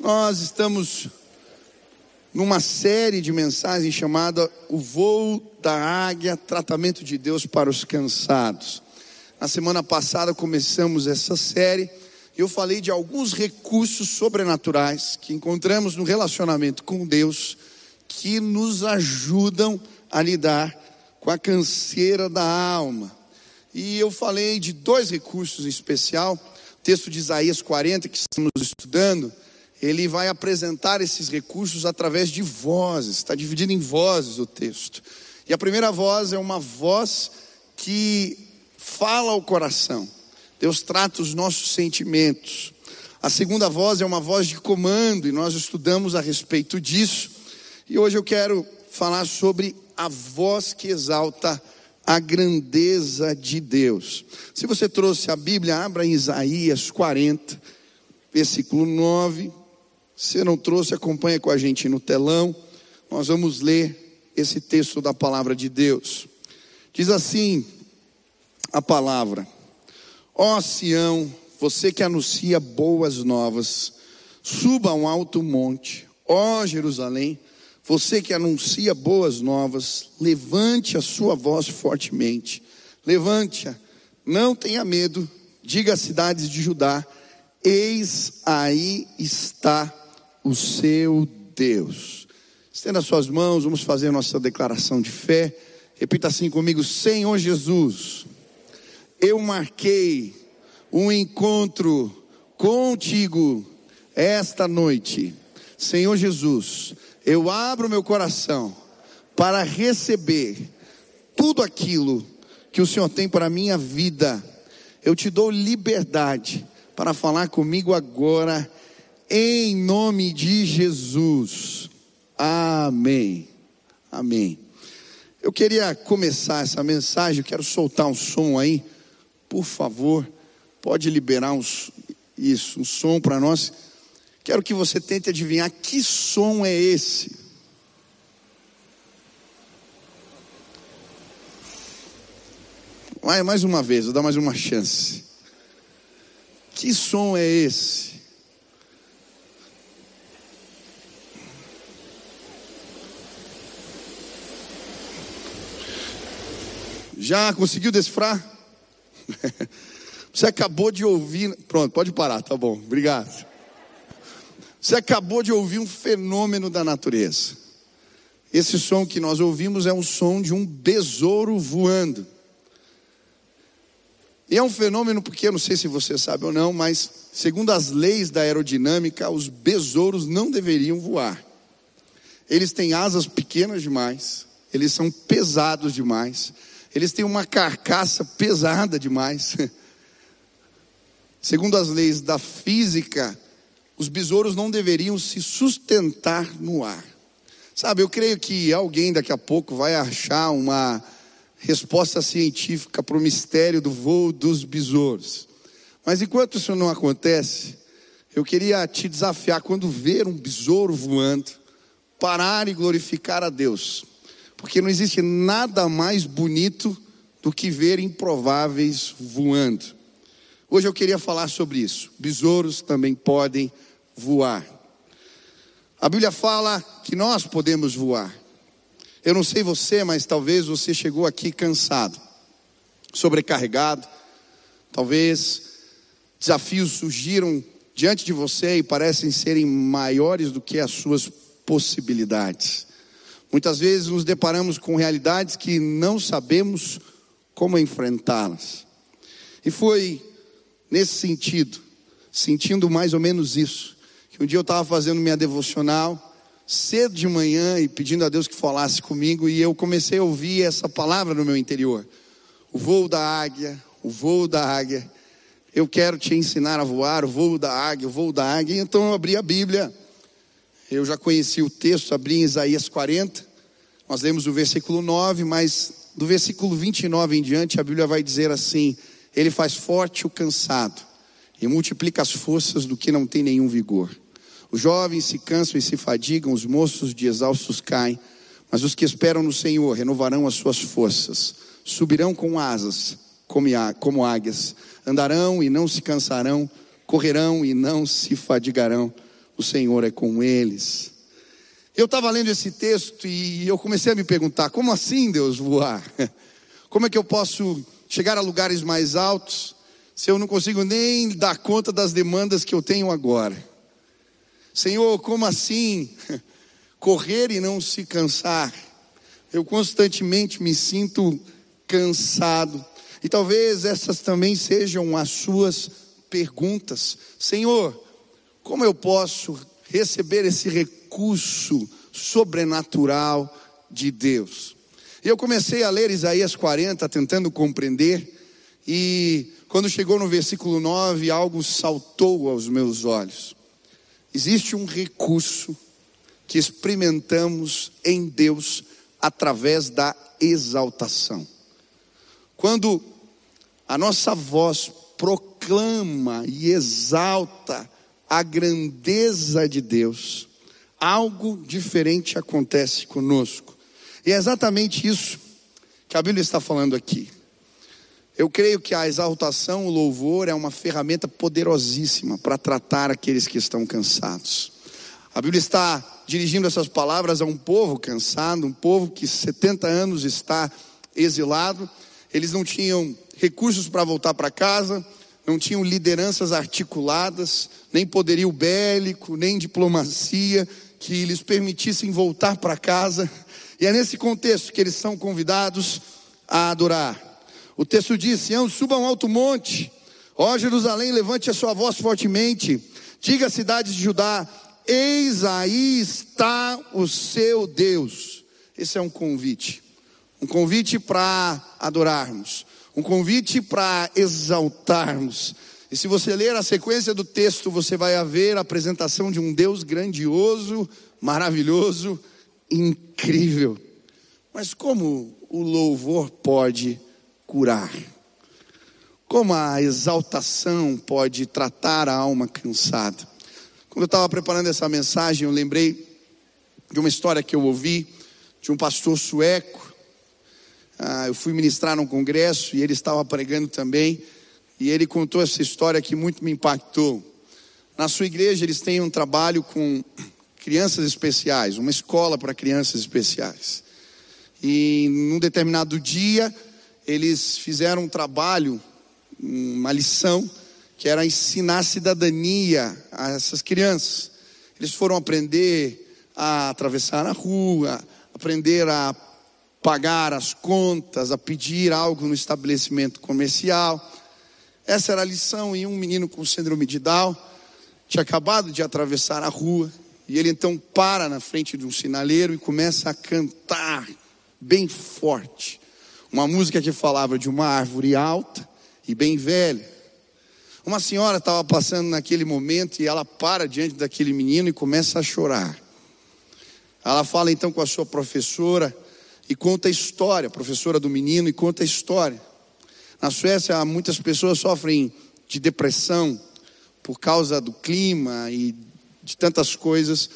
Nós estamos numa série de mensagens chamada O Voo da Águia, Tratamento de Deus para os Cansados. Na semana passada começamos essa série e eu falei de alguns recursos sobrenaturais que encontramos no relacionamento com Deus que nos ajudam a lidar com a canseira da alma. E eu falei de dois recursos em especial, o texto de Isaías 40 que estamos estudando ele vai apresentar esses recursos através de vozes, está dividido em vozes o texto. E a primeira voz é uma voz que fala ao coração, Deus trata os nossos sentimentos. A segunda voz é uma voz de comando, e nós estudamos a respeito disso. E hoje eu quero falar sobre a voz que exalta a grandeza de Deus. Se você trouxe a Bíblia, abra em Isaías 40, versículo 9. Se não trouxe, acompanha com a gente no telão. Nós vamos ler esse texto da palavra de Deus. Diz assim a palavra: Ó Sião, você que anuncia boas novas, suba um alto monte. Ó Jerusalém, você que anuncia boas novas, levante a sua voz fortemente. Levante-a, não tenha medo. Diga às cidades de Judá: Eis aí está o seu Deus. Estenda suas mãos, vamos fazer nossa declaração de fé. Repita assim comigo: Senhor Jesus, eu marquei um encontro contigo esta noite. Senhor Jesus, eu abro meu coração para receber tudo aquilo que o Senhor tem para a minha vida. Eu te dou liberdade para falar comigo agora em nome de Jesus. Amém. Amém. Eu queria começar essa mensagem, quero soltar um som aí, por favor. Pode liberar uns, isso, um som para nós. Quero que você tente adivinhar que som é esse. Vai mais uma vez, vou dar mais uma chance. Que som é esse? Já conseguiu decifrar? Você acabou de ouvir. Pronto, pode parar, tá bom, obrigado. Você acabou de ouvir um fenômeno da natureza. Esse som que nós ouvimos é um som de um besouro voando. E é um fenômeno porque eu não sei se você sabe ou não, mas segundo as leis da aerodinâmica, os besouros não deveriam voar. Eles têm asas pequenas demais, eles são pesados demais, eles têm uma carcaça pesada demais. Segundo as leis da física, os besouros não deveriam se sustentar no ar. Sabe, eu creio que alguém daqui a pouco vai achar uma resposta científica para o mistério do voo dos besouros. Mas enquanto isso não acontece, eu queria te desafiar quando ver um besouro voando, parar e glorificar a Deus porque não existe nada mais bonito do que ver improváveis voando. Hoje eu queria falar sobre isso. Besouros também podem voar. A Bíblia fala que nós podemos voar. Eu não sei você, mas talvez você chegou aqui cansado, sobrecarregado. Talvez desafios surgiram diante de você e parecem serem maiores do que as suas possibilidades. Muitas vezes nos deparamos com realidades que não sabemos como enfrentá-las. E foi nesse sentido, sentindo mais ou menos isso, que um dia eu estava fazendo minha devocional, cedo de manhã, e pedindo a Deus que falasse comigo, e eu comecei a ouvir essa palavra no meu interior: o voo da águia, o voo da águia. Eu quero te ensinar a voar, o voo da águia, o voo da águia. Então eu abri a Bíblia eu já conheci o texto, abri em Isaías 40. Nós lemos o versículo 9, mas do versículo 29 em diante, a Bíblia vai dizer assim: Ele faz forte o cansado e multiplica as forças do que não tem nenhum vigor. Os jovens se cansam e se fadigam, os moços de exaustos caem, mas os que esperam no Senhor renovarão as suas forças, subirão com asas como águias, andarão e não se cansarão, correrão e não se fadigarão. O Senhor é com eles. Eu estava lendo esse texto e eu comecei a me perguntar: como assim Deus voar? Como é que eu posso chegar a lugares mais altos se eu não consigo nem dar conta das demandas que eu tenho agora? Senhor, como assim correr e não se cansar? Eu constantemente me sinto cansado. E talvez essas também sejam as suas perguntas. Senhor, como eu posso receber esse recurso sobrenatural de Deus? E eu comecei a ler Isaías 40, tentando compreender, e quando chegou no versículo 9, algo saltou aos meus olhos. Existe um recurso que experimentamos em Deus através da exaltação. Quando a nossa voz proclama e exalta a grandeza de Deus, algo diferente acontece conosco. E é exatamente isso que a Bíblia está falando aqui. Eu creio que a exaltação, o louvor é uma ferramenta poderosíssima para tratar aqueles que estão cansados. A Bíblia está dirigindo essas palavras a um povo cansado, um povo que 70 anos está exilado eles não tinham recursos para voltar para casa, não tinham lideranças articuladas, nem poderio bélico, nem diplomacia que lhes permitissem voltar para casa. E é nesse contexto que eles são convidados a adorar. O texto diz: Sião, suba um alto monte, ó Jerusalém, levante a sua voz fortemente, diga às cidades de Judá: Eis aí está o seu Deus. Esse é um convite um convite para adorarmos, um convite para exaltarmos. E se você ler a sequência do texto, você vai ver a apresentação de um Deus grandioso, maravilhoso, incrível. Mas como o louvor pode curar? Como a exaltação pode tratar a alma cansada? Quando eu estava preparando essa mensagem, eu lembrei de uma história que eu ouvi de um pastor sueco ah, eu fui ministrar num congresso e ele estava pregando também. E ele contou essa história que muito me impactou. Na sua igreja, eles têm um trabalho com crianças especiais, uma escola para crianças especiais. E num determinado dia, eles fizeram um trabalho, uma lição, que era ensinar cidadania a essas crianças. Eles foram aprender a atravessar a rua, aprender a pagar as contas, a pedir algo no estabelecimento comercial. Essa era a lição. E um menino com síndrome de Down tinha acabado de atravessar a rua. E ele então para na frente de um sinaleiro e começa a cantar bem forte. Uma música que falava de uma árvore alta e bem velha. Uma senhora estava passando naquele momento e ela para diante daquele menino e começa a chorar. Ela fala então com a sua professora e conta a história, professora do menino, e conta a história. Na Suécia, muitas pessoas sofrem de depressão por causa do clima e de tantas coisas.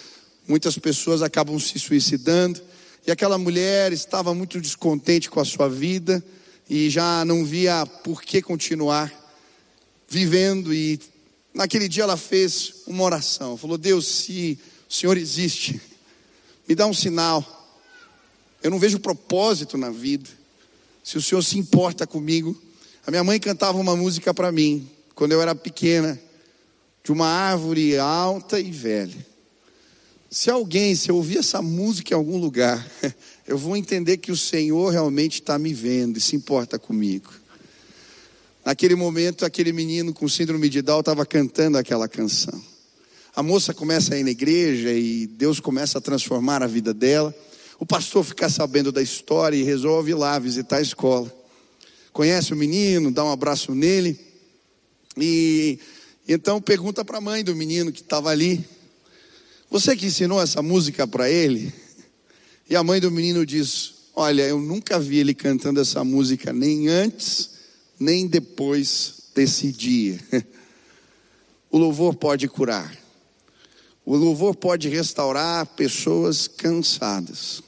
Muitas pessoas acabam se suicidando. E aquela mulher estava muito descontente com a sua vida e já não via por que continuar vivendo. E naquele dia ela fez uma oração. Falou: Deus, se o Senhor existe, me dá um sinal eu não vejo propósito na vida. Se o Senhor se importa comigo. A minha mãe cantava uma música para mim, quando eu era pequena, de uma árvore alta e velha. Se alguém, se eu ouvir essa música em algum lugar, eu vou entender que o Senhor realmente está me vendo e se importa comigo. Naquele momento, aquele menino com síndrome de Down estava cantando aquela canção. A moça começa a ir na igreja e Deus começa a transformar a vida dela. O pastor fica sabendo da história e resolve ir lá visitar a escola. Conhece o menino, dá um abraço nele. E então pergunta para a mãe do menino que estava ali: Você que ensinou essa música para ele? E a mãe do menino diz: Olha, eu nunca vi ele cantando essa música nem antes, nem depois desse dia. O louvor pode curar. O louvor pode restaurar pessoas cansadas.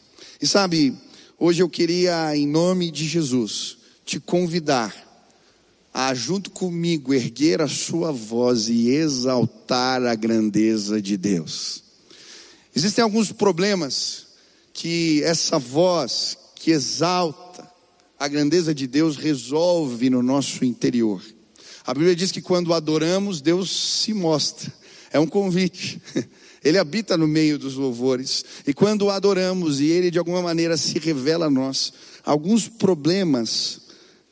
E sabe, hoje eu queria, em nome de Jesus, te convidar a, junto comigo, erguer a sua voz e exaltar a grandeza de Deus. Existem alguns problemas que essa voz que exalta a grandeza de Deus resolve no nosso interior. A Bíblia diz que quando adoramos, Deus se mostra. É um convite. Ele habita no meio dos louvores. E quando o adoramos e ele de alguma maneira se revela a nós, alguns problemas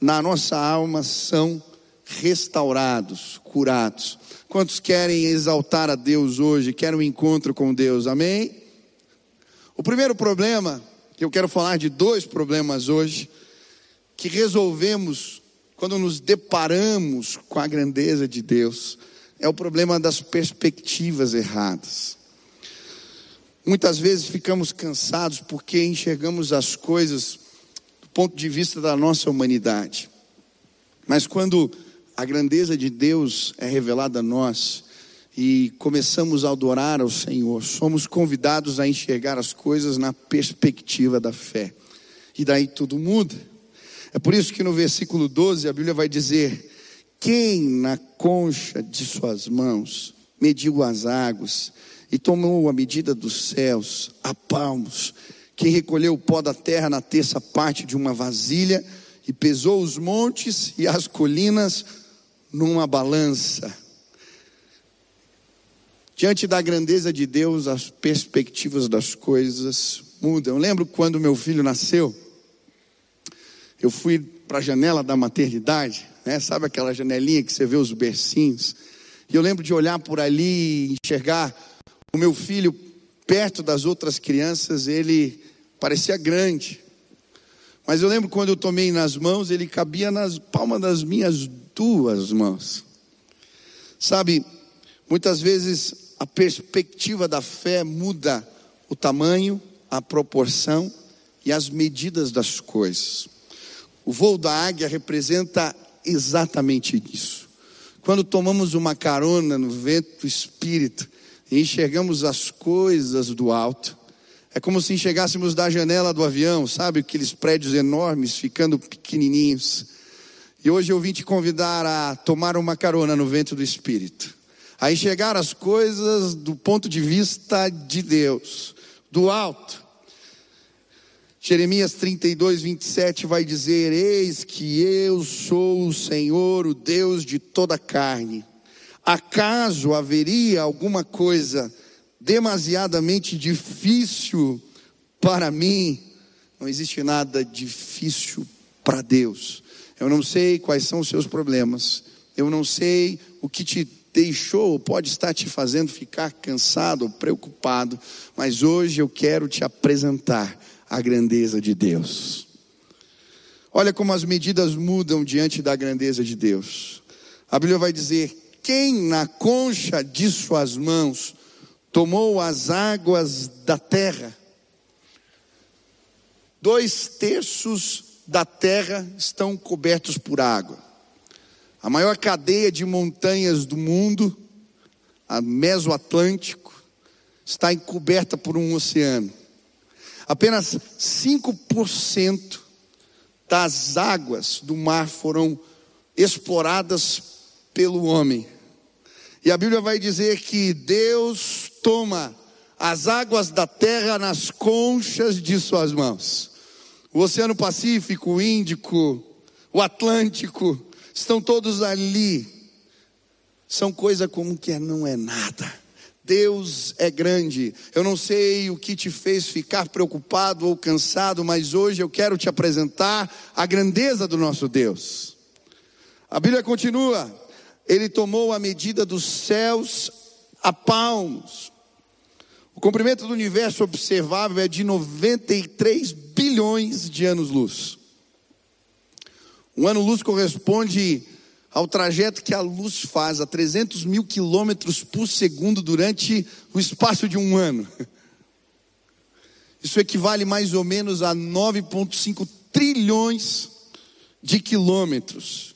na nossa alma são restaurados, curados. Quantos querem exaltar a Deus hoje, querem um encontro com Deus, amém? O primeiro problema, eu quero falar de dois problemas hoje, que resolvemos quando nos deparamos com a grandeza de Deus, é o problema das perspectivas erradas. Muitas vezes ficamos cansados porque enxergamos as coisas do ponto de vista da nossa humanidade. Mas quando a grandeza de Deus é revelada a nós e começamos a adorar ao Senhor, somos convidados a enxergar as coisas na perspectiva da fé. E daí tudo muda. É por isso que no versículo 12 a Bíblia vai dizer: Quem na concha de suas mãos mediu as águas e tomou a medida dos céus a palmos, quem recolheu o pó da terra na terça parte de uma vasilha e pesou os montes e as colinas numa balança. Diante da grandeza de Deus, as perspectivas das coisas mudam. Eu lembro quando meu filho nasceu, eu fui para a janela da maternidade, né? sabe aquela janelinha que você vê os bercinhos? E eu lembro de olhar por ali e enxergar o meu filho perto das outras crianças, ele parecia grande. Mas eu lembro quando eu tomei nas mãos, ele cabia nas palmas das minhas duas mãos. Sabe, muitas vezes a perspectiva da fé muda o tamanho, a proporção e as medidas das coisas. O voo da águia representa exatamente isso. Quando tomamos uma carona no vento espírito e enxergamos as coisas do alto, é como se enxergássemos da janela do avião, sabe? Aqueles prédios enormes ficando pequenininhos. E hoje eu vim te convidar a tomar uma carona no vento do Espírito, a enxergar as coisas do ponto de vista de Deus, do alto. Jeremias 32, 27 vai dizer: Eis que eu sou o Senhor, o Deus de toda carne. Acaso haveria alguma coisa demasiadamente difícil para mim. Não existe nada difícil para Deus. Eu não sei quais são os seus problemas. Eu não sei o que te deixou, pode estar te fazendo ficar cansado ou preocupado, mas hoje eu quero te apresentar a grandeza de Deus. Olha como as medidas mudam diante da grandeza de Deus. A Bíblia vai dizer: quem na concha de suas mãos tomou as águas da terra. Dois terços da terra estão cobertos por água. A maior cadeia de montanhas do mundo, a Mesoatlântico, está encoberta por um oceano. Apenas 5% das águas do mar foram exploradas pelo homem. E a Bíblia vai dizer que Deus toma as águas da terra nas conchas de suas mãos. O Oceano Pacífico, o Índico, o Atlântico, estão todos ali. São coisa como que não é nada. Deus é grande. Eu não sei o que te fez ficar preocupado ou cansado, mas hoje eu quero te apresentar a grandeza do nosso Deus. A Bíblia continua: Ele tomou a medida dos céus a palmos, o comprimento do universo observável é de 93 bilhões de anos-luz. Um ano-luz corresponde ao trajeto que a luz faz a 300 mil quilômetros por segundo durante o espaço de um ano. Isso equivale mais ou menos a 9,5 trilhões de quilômetros.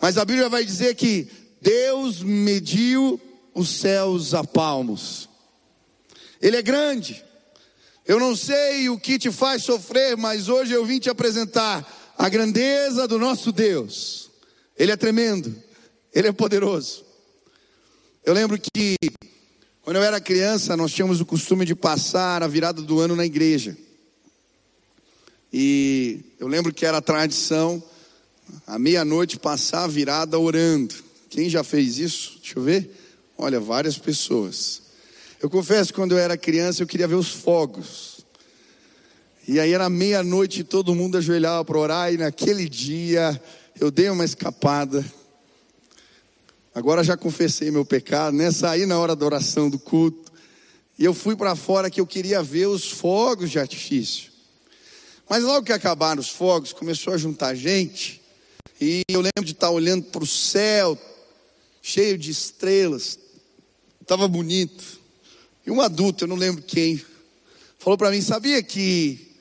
Mas a Bíblia vai dizer que Deus mediu os céus a palmos. Ele é grande. Eu não sei o que te faz sofrer, mas hoje eu vim te apresentar a grandeza do nosso Deus. Ele é tremendo, ele é poderoso. Eu lembro que quando eu era criança, nós tínhamos o costume de passar a virada do ano na igreja. E eu lembro que era tradição, à meia-noite, passar virada orando. Quem já fez isso? Deixa eu ver. Olha, várias pessoas. Eu confesso, quando eu era criança, eu queria ver os fogos. E aí era meia-noite e todo mundo ajoelhava para orar, e naquele dia eu dei uma escapada. Agora já confessei meu pecado, né? Saí na hora da oração do culto. E eu fui para fora que eu queria ver os fogos de artifício. Mas logo que acabaram os fogos, começou a juntar gente. E eu lembro de estar olhando para o céu, cheio de estrelas. Estava bonito. E um adulto, eu não lembro quem, falou para mim: sabia que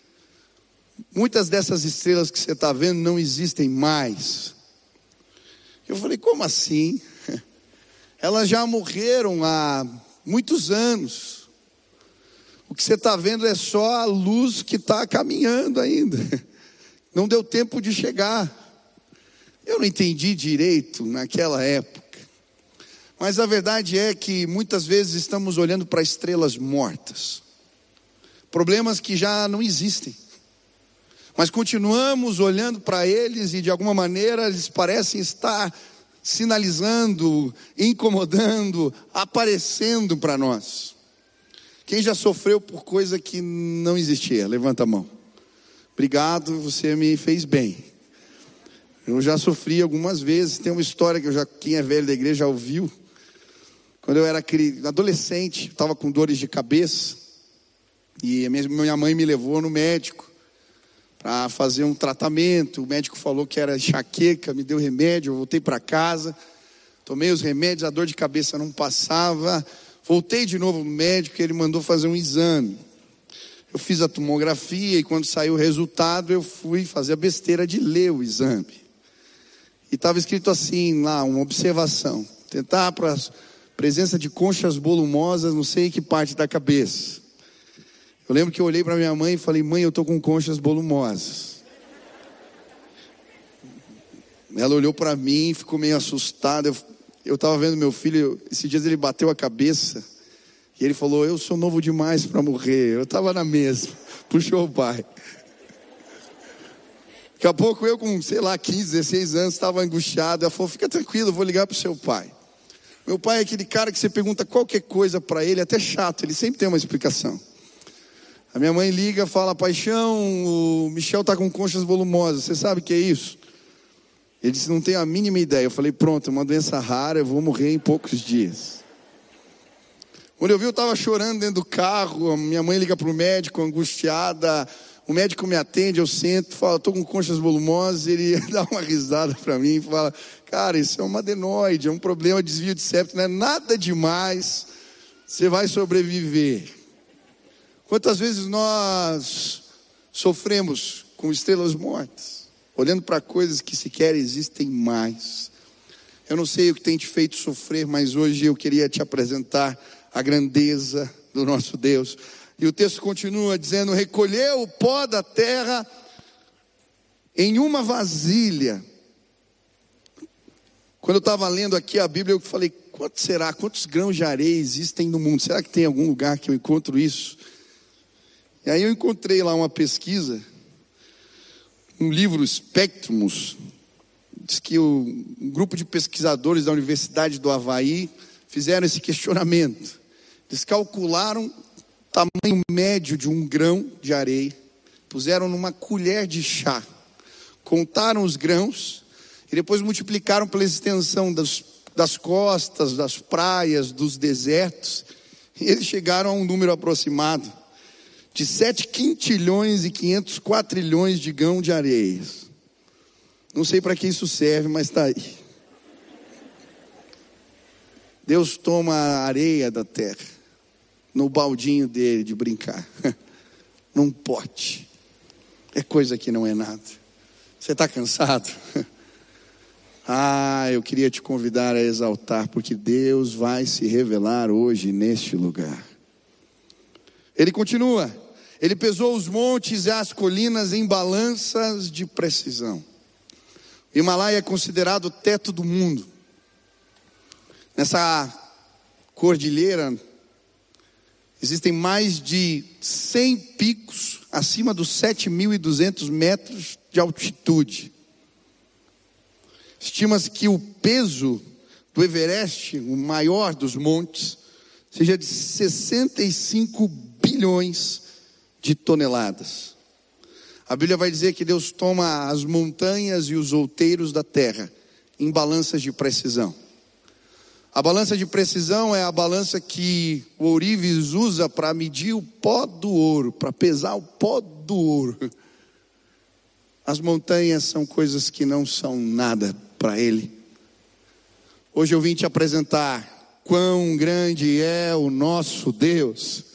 muitas dessas estrelas que você está vendo não existem mais? Eu falei: como assim? Elas já morreram há muitos anos. O que você está vendo é só a luz que está caminhando ainda. Não deu tempo de chegar. Eu não entendi direito naquela época. Mas a verdade é que muitas vezes estamos olhando para estrelas mortas. Problemas que já não existem. Mas continuamos olhando para eles e de alguma maneira eles parecem estar sinalizando, incomodando, aparecendo para nós. Quem já sofreu por coisa que não existia? Levanta a mão. Obrigado, você me fez bem. Eu já sofri algumas vezes. Tem uma história que já, quem é velho da igreja já ouviu. Quando eu era adolescente, estava com dores de cabeça. E minha mãe me levou no médico para fazer um tratamento. O médico falou que era enxaqueca, me deu remédio, eu voltei para casa, tomei os remédios, a dor de cabeça não passava. Voltei de novo no médico ele mandou fazer um exame. Eu fiz a tomografia e quando saiu o resultado, eu fui fazer a besteira de ler o exame. E estava escrito assim lá, uma observação: tentar para presença de conchas volumosas, não sei que parte da cabeça. Eu lembro que eu olhei para minha mãe e falei: Mãe, eu estou com conchas volumosas. Ela olhou para mim, ficou meio assustada. Eu estava vendo meu filho, esses dias ele bateu a cabeça e ele falou: Eu sou novo demais para morrer. Eu estava na mesma, puxou o pai. Daqui a pouco eu, com sei lá, 15, 16 anos, estava angustiado. Ela falou: Fica tranquilo, eu vou ligar para o seu pai. Meu pai é aquele cara que você pergunta qualquer coisa para ele, até chato, ele sempre tem uma explicação. A minha mãe liga, fala: Paixão, o Michel está com conchas volumosas, você sabe o que é isso? Ele disse: Não tenho a mínima ideia. Eu falei: Pronto, é uma doença rara, eu vou morrer em poucos dias. Quando eu vi, eu estava chorando dentro do carro. Minha mãe liga para o médico, angustiada. O médico me atende, eu sento, fala, estou com conchas volumosas. Ele dá uma risada para mim e fala: Cara, isso é uma adenoide, é um problema de desvio de septo, não é nada demais. Você vai sobreviver. Quantas vezes nós sofremos com estrelas mortas, olhando para coisas que sequer existem mais. Eu não sei o que tem te feito sofrer, mas hoje eu queria te apresentar a grandeza do nosso Deus. E o texto continua dizendo: recolheu o pó da terra em uma vasilha. Quando eu estava lendo aqui a Bíblia, eu falei: quanto será? Quantos grãos de areia existem no mundo? Será que tem algum lugar que eu encontro isso? E aí eu encontrei lá uma pesquisa, um livro Spectrumus, diz que um grupo de pesquisadores da Universidade do Havaí fizeram esse questionamento. Eles calcularam tamanho médio de um grão de areia, puseram numa colher de chá, contaram os grãos e depois multiplicaram pela extensão das, das costas, das praias, dos desertos, e eles chegaram a um número aproximado de 7 quintilhões e 500 quatrilhões de grão de areia. Não sei para que isso serve, mas está aí. Deus toma a areia da terra no baldinho dele de brincar, num pote. É coisa que não é nada. Você está cansado? Ah, eu queria te convidar a exaltar, porque Deus vai se revelar hoje neste lugar. Ele continua: Ele pesou os montes e as colinas em balanças de precisão, O Himalaia é considerado o teto do mundo. Nessa cordilheira existem mais de 100 picos acima dos 7.200 metros de altitude. Estima-se que o peso do Everest, o maior dos montes, seja de 65 bilhões de toneladas. A Bíblia vai dizer que Deus toma as montanhas e os outeiros da terra em balanças de precisão. A balança de precisão é a balança que o ourives usa para medir o pó do ouro, para pesar o pó do ouro. As montanhas são coisas que não são nada para ele. Hoje eu vim te apresentar quão grande é o nosso Deus.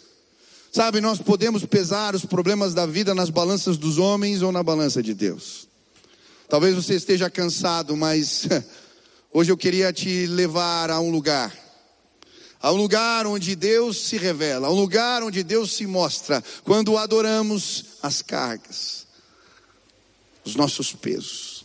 Sabe, nós podemos pesar os problemas da vida nas balanças dos homens ou na balança de Deus. Talvez você esteja cansado, mas hoje eu queria te levar a um lugar. A um lugar onde Deus se revela, a um lugar onde Deus se mostra, quando adoramos as cargas, os nossos pesos.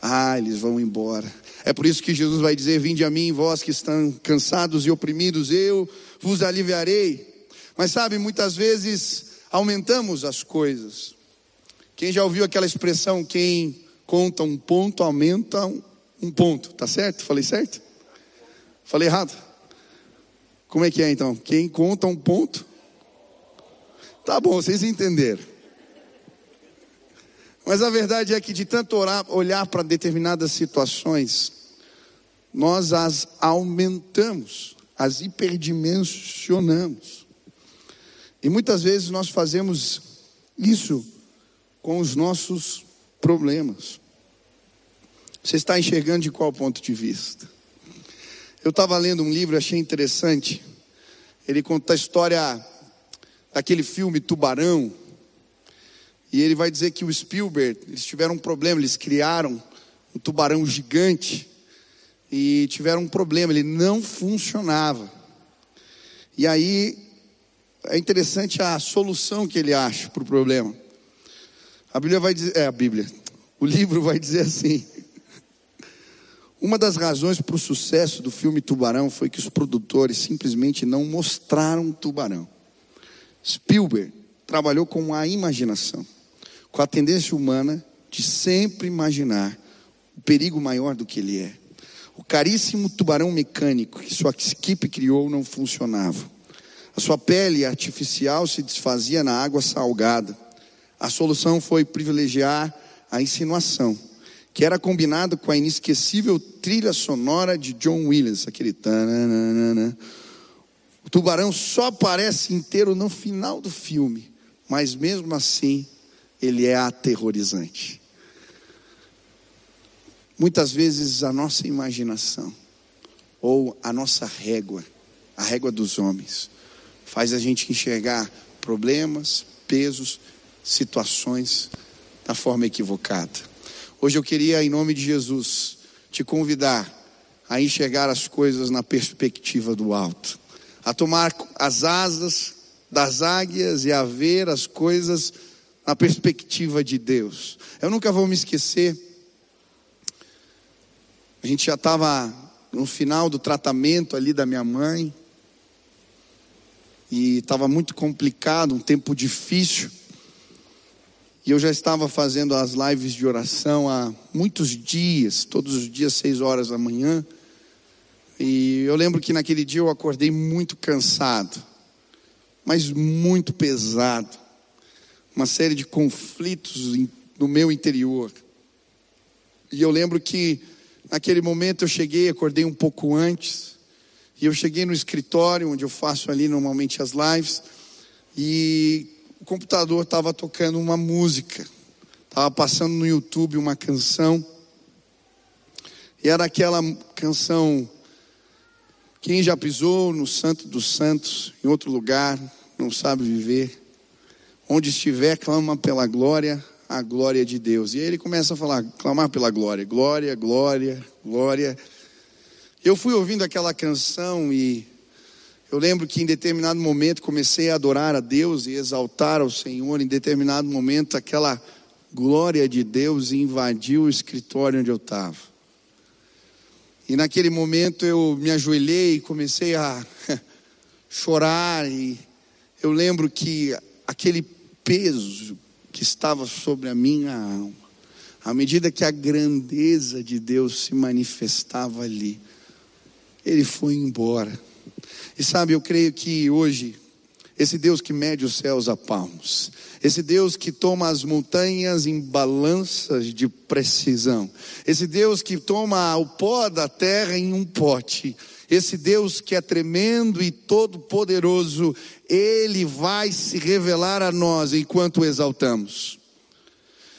Ah, eles vão embora. É por isso que Jesus vai dizer: Vinde a mim, vós que estão cansados e oprimidos, eu vos aliviarei. Mas sabe, muitas vezes aumentamos as coisas. Quem já ouviu aquela expressão: quem conta um ponto, aumenta um ponto, tá certo? Falei certo? Falei errado? Como é que é então? Quem conta um ponto? Tá bom, vocês entenderam. Mas a verdade é que de tanto orar, olhar para determinadas situações, nós as aumentamos, as hiperdimensionamos. E muitas vezes nós fazemos isso com os nossos problemas. Você está enxergando de qual ponto de vista? Eu estava lendo um livro, achei interessante. Ele conta a história daquele filme Tubarão. E ele vai dizer que o Spielberg, eles tiveram um problema, eles criaram um tubarão gigante e tiveram um problema, ele não funcionava. E aí é interessante a solução que ele acha para o problema. A Bíblia vai dizer, é a Bíblia, o livro vai dizer assim: uma das razões para o sucesso do filme Tubarão foi que os produtores simplesmente não mostraram tubarão. Spielberg trabalhou com a imaginação, com a tendência humana de sempre imaginar o perigo maior do que ele é. O caríssimo tubarão mecânico que sua equipe criou não funcionava. A sua pele artificial se desfazia na água salgada. A solução foi privilegiar a insinuação, que era combinado com a inesquecível trilha sonora de John Williams, aquele tananana. O tubarão só aparece inteiro no final do filme, mas mesmo assim ele é aterrorizante. Muitas vezes a nossa imaginação, ou a nossa régua, a régua dos homens, faz a gente enxergar problemas, pesos, situações da forma equivocada. Hoje eu queria, em nome de Jesus, te convidar a enxergar as coisas na perspectiva do alto, a tomar as asas das águias e a ver as coisas na perspectiva de Deus. Eu nunca vou me esquecer a gente já estava no final do tratamento ali da minha mãe. E estava muito complicado, um tempo difícil. E eu já estava fazendo as lives de oração há muitos dias, todos os dias, seis horas da manhã. E eu lembro que naquele dia eu acordei muito cansado, mas muito pesado. Uma série de conflitos no meu interior. E eu lembro que Naquele momento eu cheguei, acordei um pouco antes, e eu cheguei no escritório onde eu faço ali normalmente as lives, e o computador estava tocando uma música, estava passando no YouTube uma canção, e era aquela canção. Quem já pisou no Santo dos Santos, em outro lugar, não sabe viver. Onde estiver, clama pela glória a glória de Deus. E aí ele começa a falar, clamar pela glória, glória, glória, glória. Eu fui ouvindo aquela canção e eu lembro que em determinado momento comecei a adorar a Deus e exaltar ao Senhor. Em determinado momento, aquela glória de Deus invadiu o escritório onde eu estava. E naquele momento eu me ajoelhei e comecei a chorar. E eu lembro que aquele peso que estava sobre a minha alma, à medida que a grandeza de Deus se manifestava ali, ele foi embora. E sabe, eu creio que hoje, esse Deus que mede os céus a palmos, esse Deus que toma as montanhas em balanças de precisão, esse Deus que toma o pó da terra em um pote, esse Deus que é tremendo e todo-poderoso, ele vai se revelar a nós enquanto o exaltamos.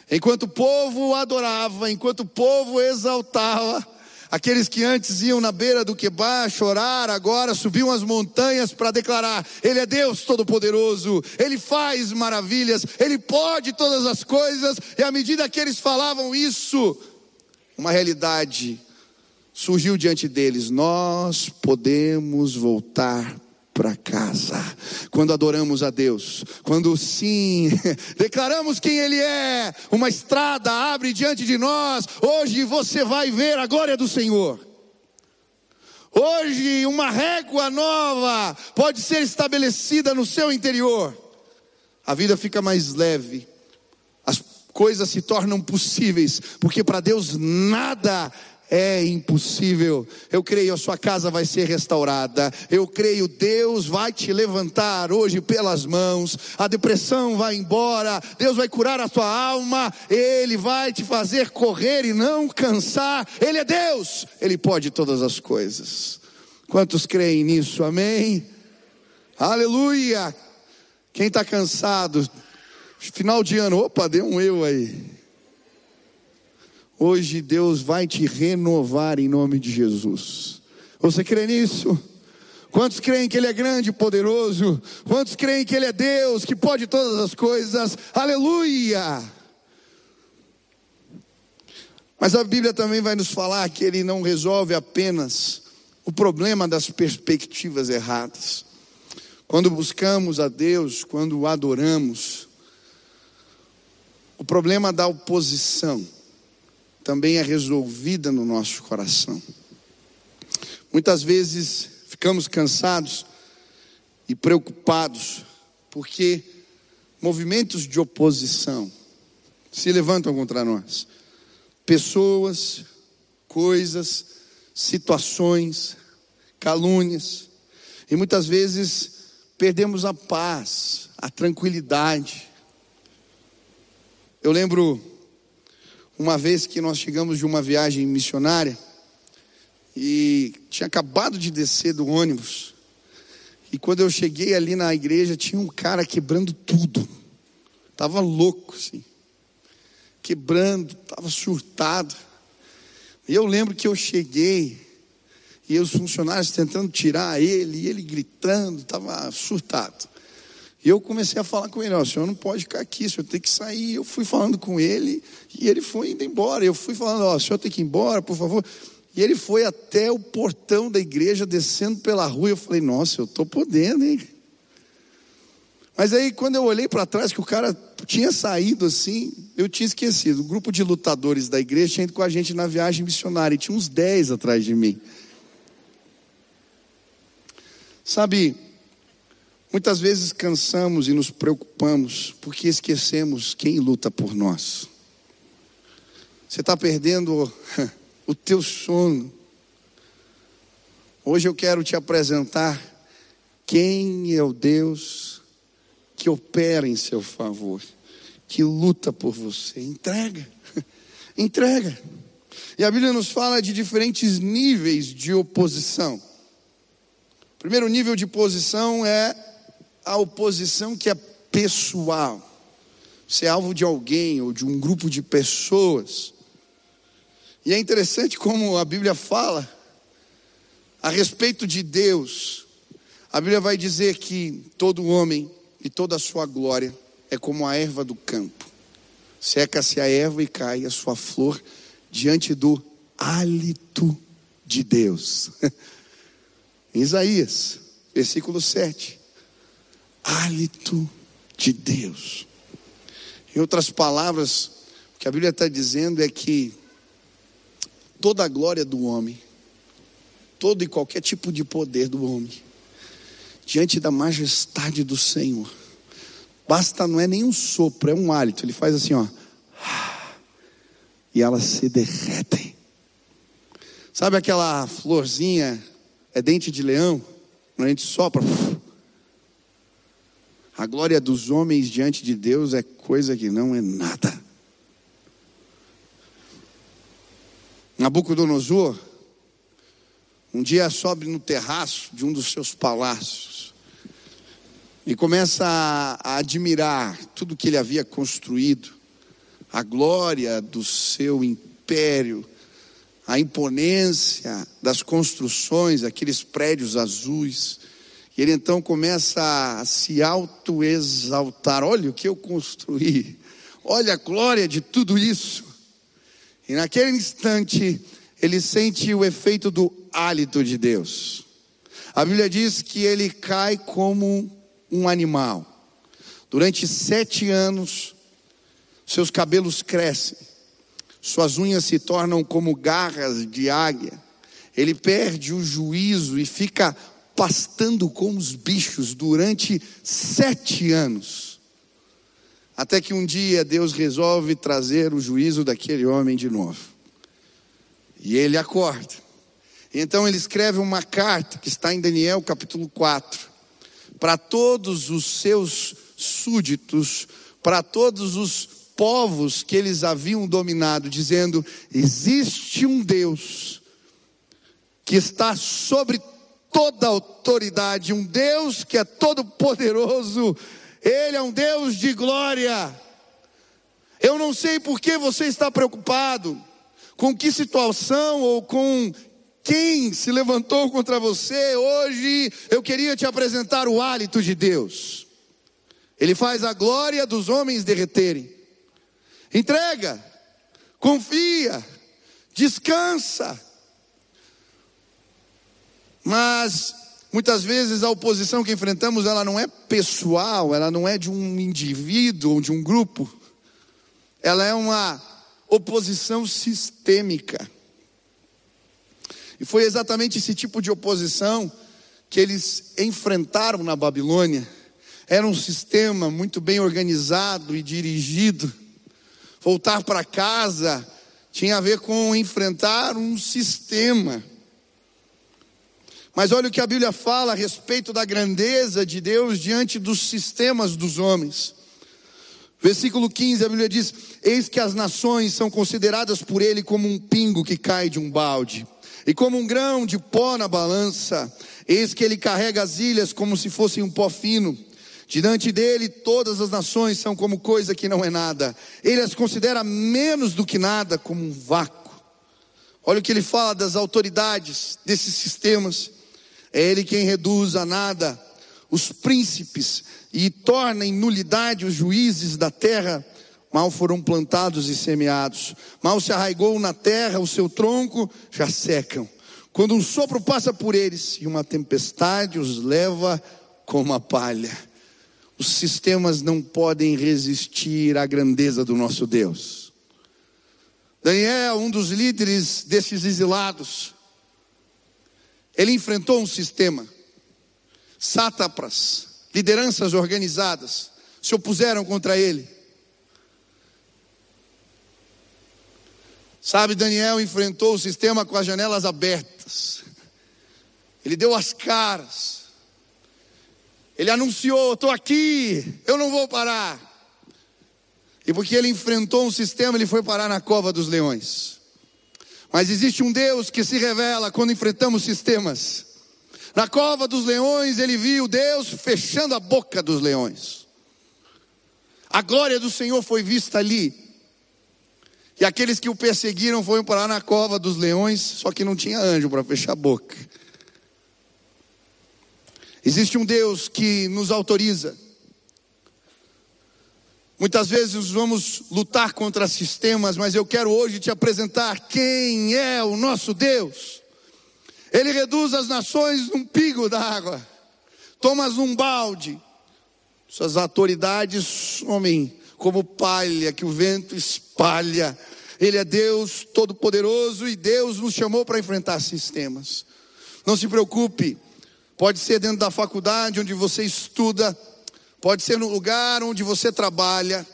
Enquanto o povo adorava, enquanto o povo exaltava, Aqueles que antes iam na beira do quebá chorar, agora subiam as montanhas para declarar: Ele é Deus Todo-Poderoso, Ele faz maravilhas, Ele pode todas as coisas, e à medida que eles falavam isso, uma realidade surgiu diante deles: Nós podemos voltar para casa. Quando adoramos a Deus, quando sim, declaramos quem Ele é, uma estrada abre diante de nós. Hoje você vai ver a glória do Senhor. Hoje uma régua nova pode ser estabelecida no seu interior. A vida fica mais leve. As coisas se tornam possíveis, porque para Deus nada é impossível. Eu creio a sua casa vai ser restaurada. Eu creio Deus vai te levantar hoje pelas mãos. A depressão vai embora. Deus vai curar a tua alma. Ele vai te fazer correr e não cansar. Ele é Deus. Ele pode todas as coisas. Quantos creem nisso? Amém. Aleluia. Quem está cansado? Final de ano, opa, deu um eu aí. Hoje Deus vai te renovar em nome de Jesus. Você crê nisso? Quantos creem que Ele é grande e poderoso? Quantos creem que Ele é Deus, que pode todas as coisas? Aleluia! Mas a Bíblia também vai nos falar que Ele não resolve apenas o problema das perspectivas erradas. Quando buscamos a Deus, quando o adoramos, o problema da oposição também é resolvida no nosso coração. Muitas vezes ficamos cansados e preocupados porque movimentos de oposição se levantam contra nós. Pessoas, coisas, situações, calúnias. E muitas vezes perdemos a paz, a tranquilidade. Eu lembro uma vez que nós chegamos de uma viagem missionária e tinha acabado de descer do ônibus. E quando eu cheguei ali na igreja, tinha um cara quebrando tudo. Tava louco, assim. Quebrando, tava surtado. E eu lembro que eu cheguei e os funcionários tentando tirar ele, e ele gritando, estava surtado. E eu comecei a falar com ele: Ó, o senhor não pode ficar aqui, o senhor tem que sair. Eu fui falando com ele e ele foi indo embora. Eu fui falando: Ó, o senhor tem que ir embora, por favor. E ele foi até o portão da igreja, descendo pela rua. Eu falei: Nossa, eu estou podendo, hein? Mas aí, quando eu olhei para trás, que o cara tinha saído assim, eu tinha esquecido. O grupo de lutadores da igreja tinha ido com a gente na viagem missionária, e tinha uns 10 atrás de mim. Sabe, Muitas vezes cansamos e nos preocupamos porque esquecemos quem luta por nós. Você está perdendo o teu sono. Hoje eu quero te apresentar quem é o Deus que opera em seu favor, que luta por você. Entrega, entrega. E a Bíblia nos fala de diferentes níveis de oposição. O primeiro nível de oposição é a oposição que é pessoal. Você é alvo de alguém ou de um grupo de pessoas. E é interessante como a Bíblia fala a respeito de Deus. A Bíblia vai dizer que todo homem e toda a sua glória é como a erva do campo. Seca-se a erva e cai a sua flor diante do hálito de Deus. Isaías, versículo 7 hálito de Deus. Em outras palavras, que a Bíblia está dizendo é que toda a glória do homem, todo e qualquer tipo de poder do homem, diante da majestade do Senhor, basta, não é nem um sopro, é um hálito, ele faz assim, ó, e elas se derretem. Sabe aquela florzinha, é dente de leão, a gente sopra, a glória dos homens diante de Deus é coisa que não é nada. Nabucodonosor, um dia sobe no terraço de um dos seus palácios e começa a, a admirar tudo que ele havia construído, a glória do seu império, a imponência das construções, aqueles prédios azuis. E ele então começa a se auto-exaltar: olha o que eu construí, olha a glória de tudo isso. E naquele instante, ele sente o efeito do hálito de Deus. A Bíblia diz que ele cai como um animal. Durante sete anos, seus cabelos crescem, suas unhas se tornam como garras de águia. Ele perde o juízo e fica pastando com os bichos durante sete anos. Até que um dia Deus resolve trazer o juízo daquele homem de novo. E ele acorda. Então ele escreve uma carta que está em Daniel capítulo 4, para todos os seus súditos, para todos os povos que eles haviam dominado, dizendo: existe um Deus que está sobre toda autoridade, um Deus que é todo poderoso, ele é um Deus de glória. Eu não sei por que você está preocupado, com que situação ou com quem se levantou contra você. Hoje eu queria te apresentar o hálito de Deus. Ele faz a glória dos homens derreterem. Entrega, confia, descansa. Mas Muitas vezes a oposição que enfrentamos, ela não é pessoal, ela não é de um indivíduo ou de um grupo. Ela é uma oposição sistêmica. E foi exatamente esse tipo de oposição que eles enfrentaram na Babilônia. Era um sistema muito bem organizado e dirigido. Voltar para casa tinha a ver com enfrentar um sistema. Mas olha o que a Bíblia fala a respeito da grandeza de Deus diante dos sistemas dos homens. Versículo 15, a Bíblia diz: Eis que as nações são consideradas por ele como um pingo que cai de um balde, e como um grão de pó na balança. Eis que ele carrega as ilhas como se fossem um pó fino. Diante dele, todas as nações são como coisa que não é nada. Ele as considera menos do que nada, como um vácuo. Olha o que ele fala das autoridades desses sistemas. É Ele quem reduz a nada os príncipes e torna em nulidade os juízes da terra. Mal foram plantados e semeados, mal se arraigou na terra o seu tronco, já secam. Quando um sopro passa por eles e uma tempestade os leva como a palha. Os sistemas não podem resistir à grandeza do nosso Deus. Daniel, um dos líderes desses exilados, ele enfrentou um sistema. Sátrapas, lideranças organizadas, se opuseram contra ele. Sabe, Daniel enfrentou o sistema com as janelas abertas. Ele deu as caras. Ele anunciou: estou aqui, eu não vou parar. E porque ele enfrentou um sistema, ele foi parar na cova dos leões. Mas existe um Deus que se revela quando enfrentamos sistemas. Na cova dos leões, ele viu Deus fechando a boca dos leões. A glória do Senhor foi vista ali. E aqueles que o perseguiram foram parar na cova dos leões, só que não tinha anjo para fechar a boca. Existe um Deus que nos autoriza Muitas vezes vamos lutar contra sistemas, mas eu quero hoje te apresentar quem é o nosso Deus. Ele reduz as nações num pigo d'água, tomas um balde, suas autoridades somem como palha que o vento espalha. Ele é Deus Todo-Poderoso e Deus nos chamou para enfrentar sistemas. Não se preocupe, pode ser dentro da faculdade onde você estuda, pode ser no lugar onde você trabalha.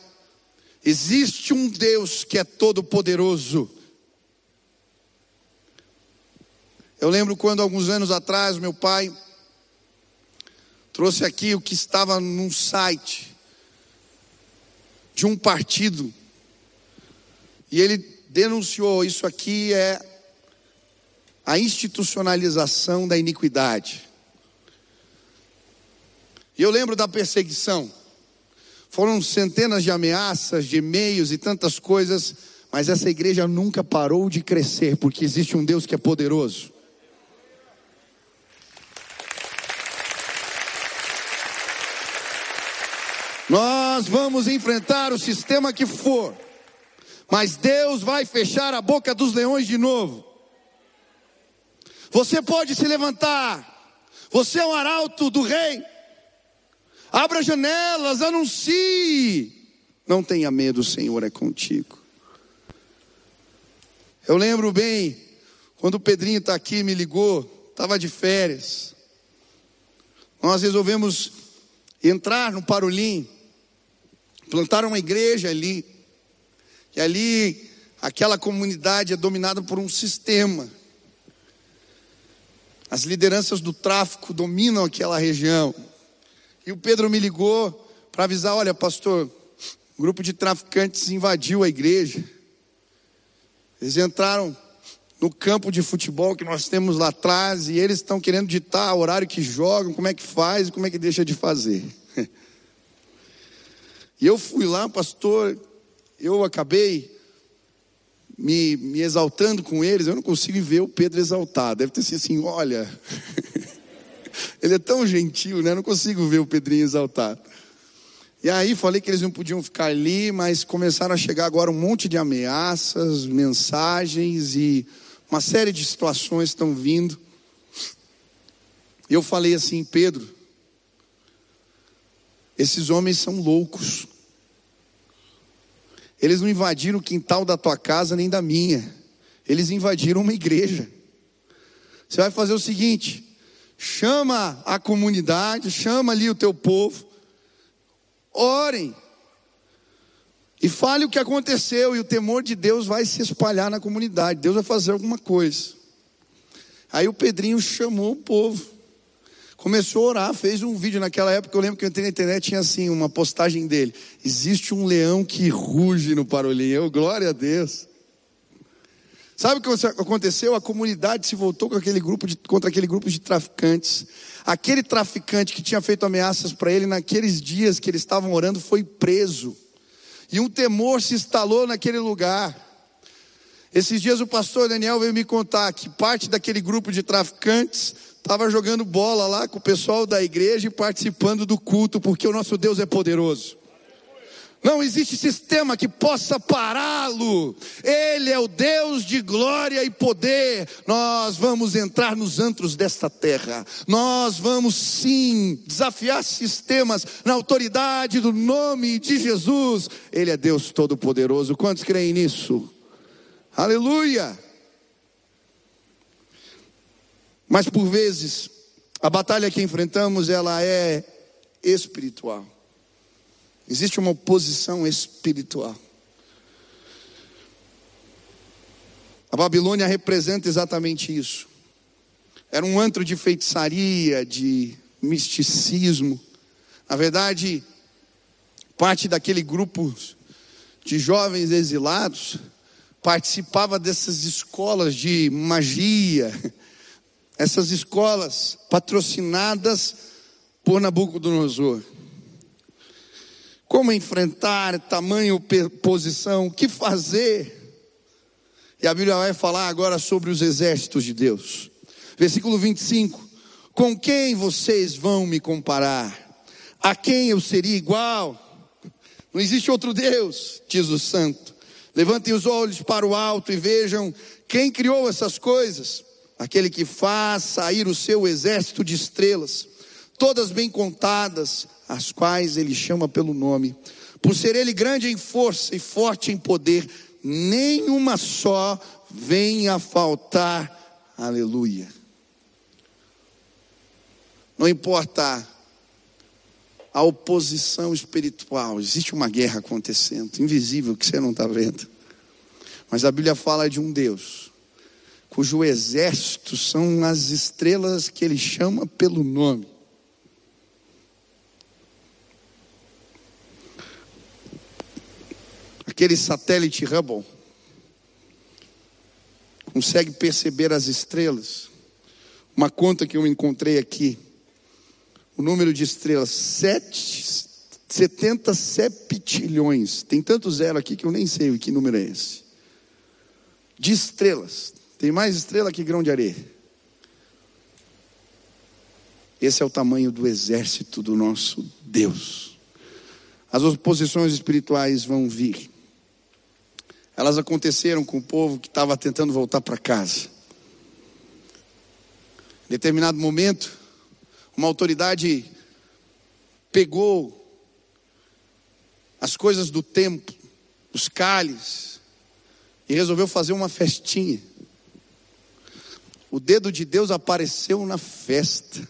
Existe um Deus que é todo-poderoso. Eu lembro quando, alguns anos atrás, meu pai trouxe aqui o que estava num site de um partido, e ele denunciou: isso aqui é a institucionalização da iniquidade. E eu lembro da perseguição. Foram centenas de ameaças, de e-mails e tantas coisas, mas essa igreja nunca parou de crescer, porque existe um Deus que é poderoso. Nós vamos enfrentar o sistema que for, mas Deus vai fechar a boca dos leões de novo. Você pode se levantar, você é um arauto do rei. Abra janelas, anuncie. Não tenha medo, o Senhor é contigo. Eu lembro bem, quando o Pedrinho está aqui, me ligou, estava de férias. Nós resolvemos entrar no Parolim, plantar uma igreja ali. E ali, aquela comunidade é dominada por um sistema. As lideranças do tráfico dominam aquela região. E o Pedro me ligou para avisar: olha, pastor, um grupo de traficantes invadiu a igreja. Eles entraram no campo de futebol que nós temos lá atrás e eles estão querendo ditar o horário que jogam, como é que faz e como é que deixa de fazer. E eu fui lá, pastor, eu acabei me, me exaltando com eles, eu não consigo ver o Pedro exaltado. Deve ter sido assim, olha, ele é tão gentil, né? Eu não consigo ver o Pedrinho exaltado. E aí falei que eles não podiam ficar ali, mas começaram a chegar agora um monte de ameaças, mensagens e uma série de situações estão vindo. E eu falei assim, Pedro, esses homens são loucos. Eles não invadiram o quintal da tua casa nem da minha. Eles invadiram uma igreja. Você vai fazer o seguinte: chama a comunidade, chama ali o teu povo, orem e fale o que aconteceu, e o temor de Deus vai se espalhar na comunidade. Deus vai fazer alguma coisa. Aí o Pedrinho chamou o povo. Começou a orar, fez um vídeo naquela época. Eu lembro que eu entrei na internet tinha assim uma postagem dele. Existe um leão que ruge no parolinho. Eu, glória a Deus. Sabe o que aconteceu? A comunidade se voltou com aquele grupo de, contra aquele grupo de traficantes. Aquele traficante que tinha feito ameaças para ele naqueles dias que eles estavam orando foi preso. E um temor se instalou naquele lugar. Esses dias o pastor Daniel veio me contar que parte daquele grupo de traficantes estava jogando bola lá com o pessoal da igreja e participando do culto, porque o nosso Deus é poderoso. Não existe sistema que possa pará-lo. Ele é o Deus de glória e poder. Nós vamos entrar nos antros desta terra. Nós vamos sim desafiar sistemas na autoridade do nome de Jesus. Ele é Deus todo-poderoso. Quantos creem nisso? Aleluia! Mas por vezes, a batalha que enfrentamos, ela é espiritual. Existe uma oposição espiritual. A Babilônia representa exatamente isso. Era um antro de feitiçaria, de misticismo. Na verdade, parte daquele grupo de jovens exilados participava dessas escolas de magia, essas escolas patrocinadas por Nabucodonosor. Como enfrentar tamanho oposição, o que fazer? E a Bíblia vai falar agora sobre os exércitos de Deus. Versículo 25: Com quem vocês vão me comparar? A quem eu seria igual? Não existe outro Deus, diz o santo. Levantem os olhos para o alto e vejam quem criou essas coisas aquele que faz sair o seu exército de estrelas, todas bem contadas, as quais ele chama pelo nome. Por ser ele grande em força e forte em poder, nenhuma só vem a faltar. Aleluia. Não importa a oposição espiritual, existe uma guerra acontecendo, invisível, que você não está vendo. Mas a Bíblia fala de um Deus, cujo exército são as estrelas que ele chama pelo nome. Aquele satélite Hubble consegue perceber as estrelas. Uma conta que eu encontrei aqui o número de estrelas, sete, 70 septilhões. Tem tanto zero aqui que eu nem sei que número é esse. De estrelas. Tem mais estrela que grão de areia. Esse é o tamanho do exército do nosso Deus. As oposições espirituais vão vir. Elas aconteceram com o povo que estava tentando voltar para casa. Em determinado momento, uma autoridade pegou as coisas do templo, os calhes, e resolveu fazer uma festinha. O dedo de Deus apareceu na festa.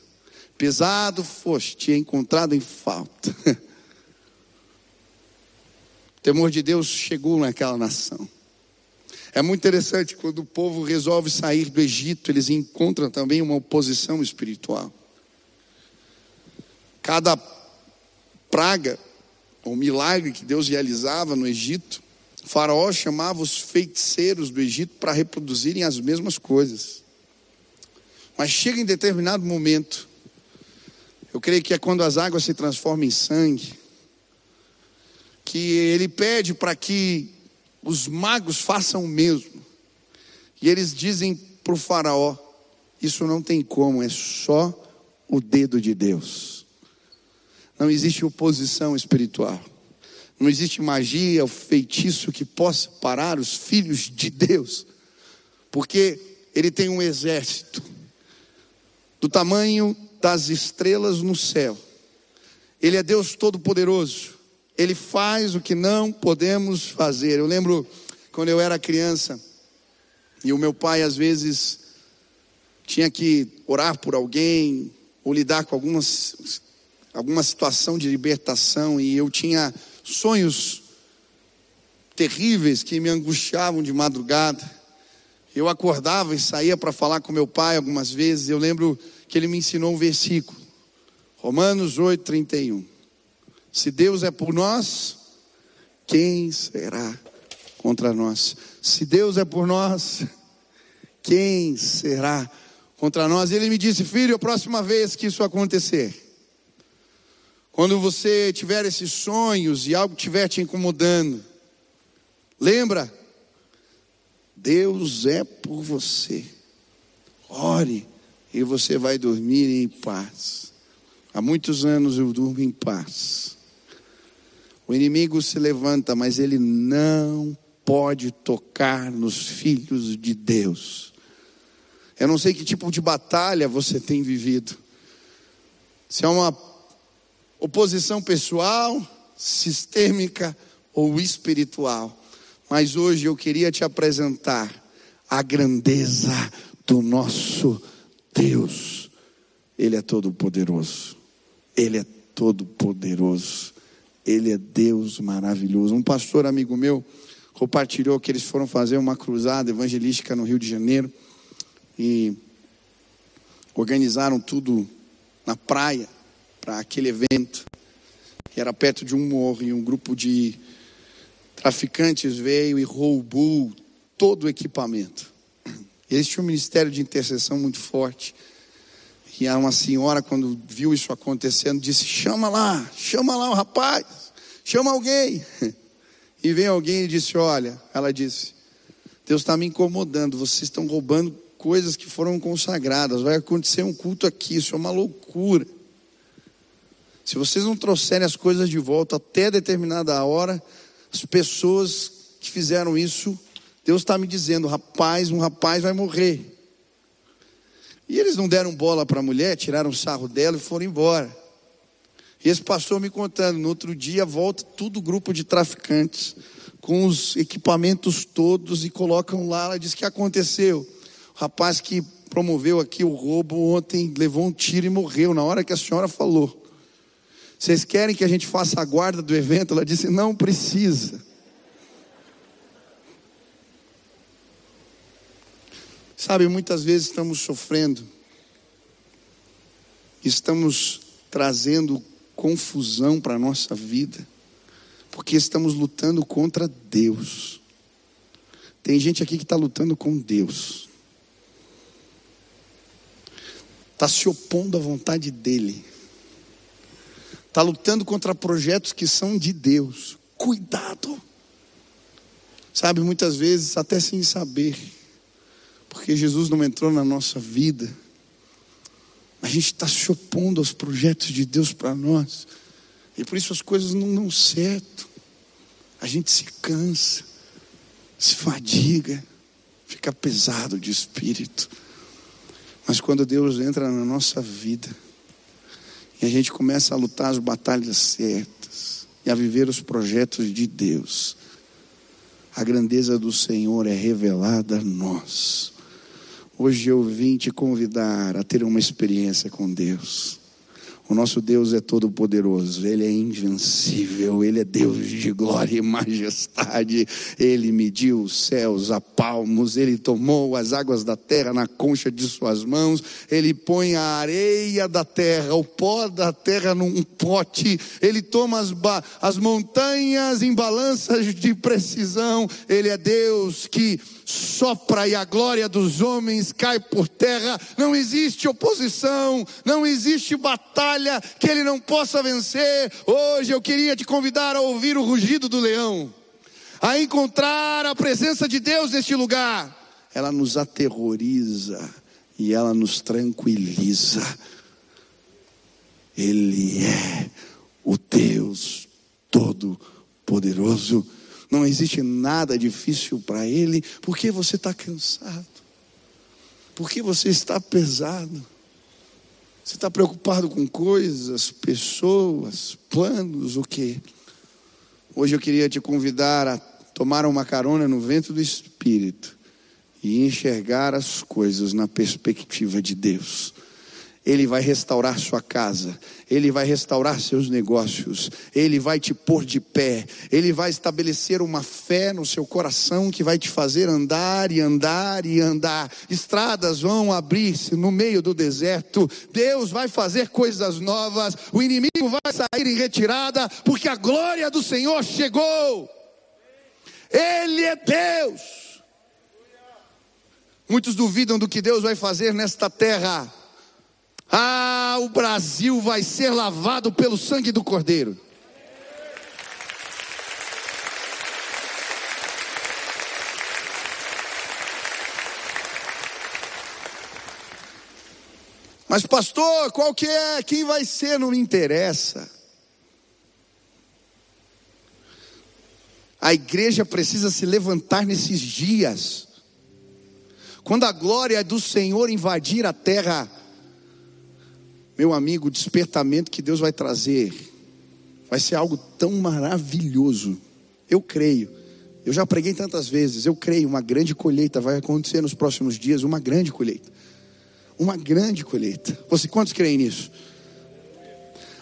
Pesado foste encontrado em falta. Temor de Deus chegou naquela nação. É muito interessante quando o povo resolve sair do Egito, eles encontram também uma oposição espiritual. Cada praga ou milagre que Deus realizava no Egito, faraó chamava os feiticeiros do Egito para reproduzirem as mesmas coisas. Mas chega em determinado momento, eu creio que é quando as águas se transformam em sangue, que ele pede para que os magos façam o mesmo. E eles dizem para o faraó: Isso não tem como, é só o dedo de Deus. Não existe oposição espiritual. Não existe magia ou feitiço que possa parar os filhos de Deus. Porque ele tem um exército do tamanho das estrelas no céu. Ele é Deus todo-poderoso. Ele faz o que não podemos fazer. Eu lembro quando eu era criança e o meu pai às vezes tinha que orar por alguém ou lidar com algumas alguma situação de libertação e eu tinha sonhos terríveis que me angustiavam de madrugada. Eu acordava e saía para falar com meu pai algumas vezes. Eu lembro que ele me ensinou um versículo, Romanos 8, 31. Se Deus é por nós, quem será contra nós? Se Deus é por nós, quem será contra nós? E ele me disse, filho, a próxima vez que isso acontecer, quando você tiver esses sonhos e algo estiver te incomodando, lembra, Deus é por você. Ore e você vai dormir em paz. Há muitos anos eu durmo em paz. O inimigo se levanta, mas ele não pode tocar nos filhos de Deus. Eu não sei que tipo de batalha você tem vivido. Se é uma oposição pessoal, sistêmica ou espiritual. Mas hoje eu queria te apresentar a grandeza do nosso Deus. Ele é todo poderoso. Ele é todo poderoso. Ele é Deus maravilhoso. Um pastor amigo meu compartilhou que eles foram fazer uma cruzada evangelística no Rio de Janeiro e organizaram tudo na praia para aquele evento, que era perto de um morro, e um grupo de traficantes veio e roubou todo o equipamento. Eles tinham um ministério de intercessão muito forte. E uma senhora, quando viu isso acontecendo, disse: Chama lá, chama lá o rapaz, chama alguém. E veio alguém e disse: Olha, ela disse: Deus está me incomodando, vocês estão roubando coisas que foram consagradas, vai acontecer um culto aqui, isso é uma loucura. Se vocês não trouxerem as coisas de volta até determinada hora, as pessoas que fizeram isso, Deus está me dizendo, rapaz, um rapaz vai morrer. E eles não deram bola para a mulher, tiraram o sarro dela e foram embora. E esse pastor me contando, no outro dia volta tudo grupo de traficantes, com os equipamentos todos, e colocam lá, ela diz que aconteceu. O rapaz que promoveu aqui o roubo ontem levou um tiro e morreu na hora que a senhora falou. Vocês querem que a gente faça a guarda do evento? Ela disse: não precisa. Sabe, muitas vezes estamos sofrendo, estamos trazendo confusão para a nossa vida, porque estamos lutando contra Deus. Tem gente aqui que está lutando com Deus, está se opondo à vontade dEle, está lutando contra projetos que são de Deus. Cuidado! Sabe, muitas vezes, até sem saber, porque Jesus não entrou na nossa vida. A gente está se opondo aos projetos de Deus para nós. E por isso as coisas não dão certo. A gente se cansa, se fadiga, fica pesado de espírito. Mas quando Deus entra na nossa vida, e a gente começa a lutar as batalhas certas, e a viver os projetos de Deus, a grandeza do Senhor é revelada a nós. Hoje eu vim te convidar a ter uma experiência com Deus. O nosso Deus é todo poderoso, ele é invencível, ele é Deus de glória e majestade. Ele mediu os céus a palmos, ele tomou as águas da terra na concha de suas mãos, ele põe a areia da terra, o pó da terra num pote, ele toma as, as montanhas em balanças de precisão. Ele é Deus que sopra e a glória dos homens cai por terra. Não existe oposição, não existe batalha que ele não possa vencer. Hoje eu queria te convidar a ouvir o rugido do leão, a encontrar a presença de Deus neste lugar. Ela nos aterroriza e ela nos tranquiliza. Ele é o Deus Todo-Poderoso não existe nada difícil para Ele, porque você está cansado, porque você está pesado, você está preocupado com coisas, pessoas, planos, o que? Hoje eu queria te convidar a tomar uma carona no vento do Espírito e enxergar as coisas na perspectiva de Deus. Ele vai restaurar sua casa, Ele vai restaurar seus negócios, Ele vai te pôr de pé, Ele vai estabelecer uma fé no seu coração que vai te fazer andar e andar e andar. Estradas vão abrir-se no meio do deserto, Deus vai fazer coisas novas, o inimigo vai sair em retirada, porque a glória do Senhor chegou. Ele é Deus. Muitos duvidam do que Deus vai fazer nesta terra ah, o Brasil vai ser lavado pelo sangue do Cordeiro. Mas pastor, qual que é? Quem vai ser? Não me interessa. A igreja precisa se levantar nesses dias. Quando a glória do Senhor invadir a terra, meu amigo, o despertamento que Deus vai trazer vai ser algo tão maravilhoso. Eu creio. Eu já preguei tantas vezes. Eu creio, uma grande colheita vai acontecer nos próximos dias, uma grande colheita. Uma grande colheita. Você quantos creem nisso?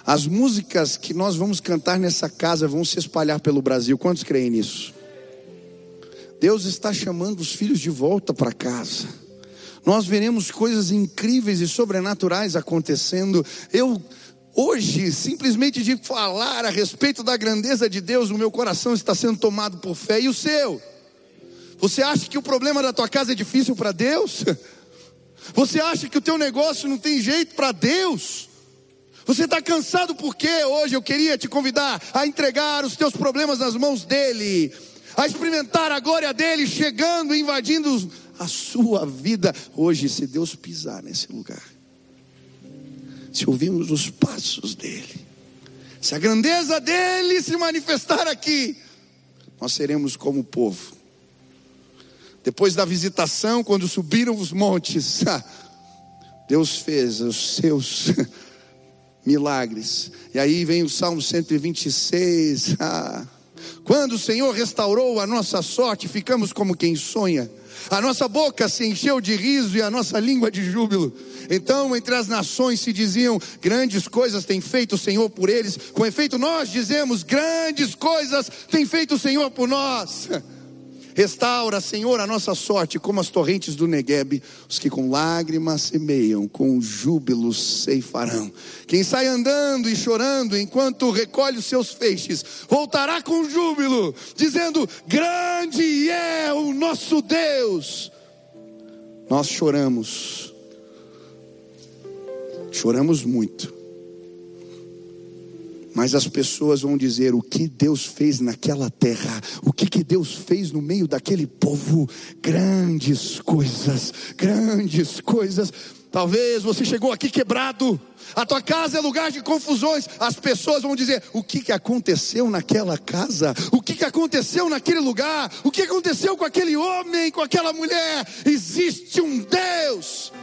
As músicas que nós vamos cantar nessa casa vão se espalhar pelo Brasil. Quantos creem nisso? Deus está chamando os filhos de volta para casa nós veremos coisas incríveis e sobrenaturais acontecendo. Eu hoje, simplesmente de falar a respeito da grandeza de Deus, o meu coração está sendo tomado por fé e o seu. Você acha que o problema da tua casa é difícil para Deus? Você acha que o teu negócio não tem jeito para Deus? Você está cansado porque hoje eu queria te convidar a entregar os teus problemas nas mãos dele, a experimentar a glória dele chegando, invadindo a sua vida hoje, se Deus pisar nesse lugar, se ouvirmos os passos dele, se a grandeza dele se manifestar aqui, nós seremos como povo. Depois da visitação, quando subiram os montes, Deus fez os seus milagres. E aí vem o Salmo 126. Ah, quando o Senhor restaurou a nossa sorte, ficamos como quem sonha. A nossa boca se encheu de riso e a nossa língua de júbilo. Então, entre as nações se diziam: grandes coisas tem feito o Senhor por eles. Com efeito, nós dizemos: grandes coisas tem feito o Senhor por nós. Restaura, Senhor, a nossa sorte, como as torrentes do Negueb. Os que com lágrimas semeiam, com júbilo ceifarão. Quem sai andando e chorando enquanto recolhe os seus feixes, voltará com júbilo, dizendo: Grande é o nosso Deus. Nós choramos, choramos muito mas as pessoas vão dizer o que Deus fez naquela terra, o que, que Deus fez no meio daquele povo, grandes coisas, grandes coisas. Talvez você chegou aqui quebrado, a tua casa é lugar de confusões. As pessoas vão dizer: o que, que aconteceu naquela casa? O que, que aconteceu naquele lugar? O que aconteceu com aquele homem, com aquela mulher? Existe um Deus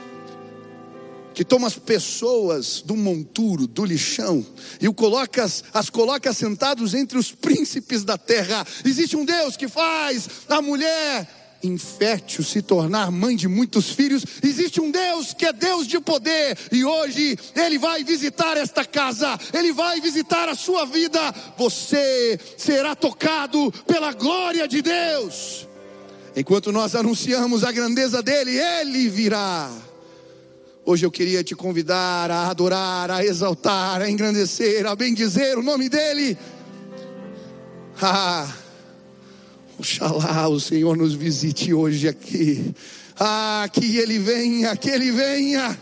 que toma as pessoas do monturo, do lixão, e o coloca, as coloca sentados entre os príncipes da terra. Existe um Deus que faz a mulher infértil se tornar mãe de muitos filhos. Existe um Deus que é Deus de poder, e hoje Ele vai visitar esta casa, Ele vai visitar a sua vida. Você será tocado pela glória de Deus. Enquanto nós anunciamos a grandeza dEle, Ele virá. Hoje eu queria te convidar a adorar, a exaltar, a engrandecer, a bendizer o nome dEle. Ah, oxalá o Senhor nos visite hoje aqui. Ah, que Ele venha, que Ele venha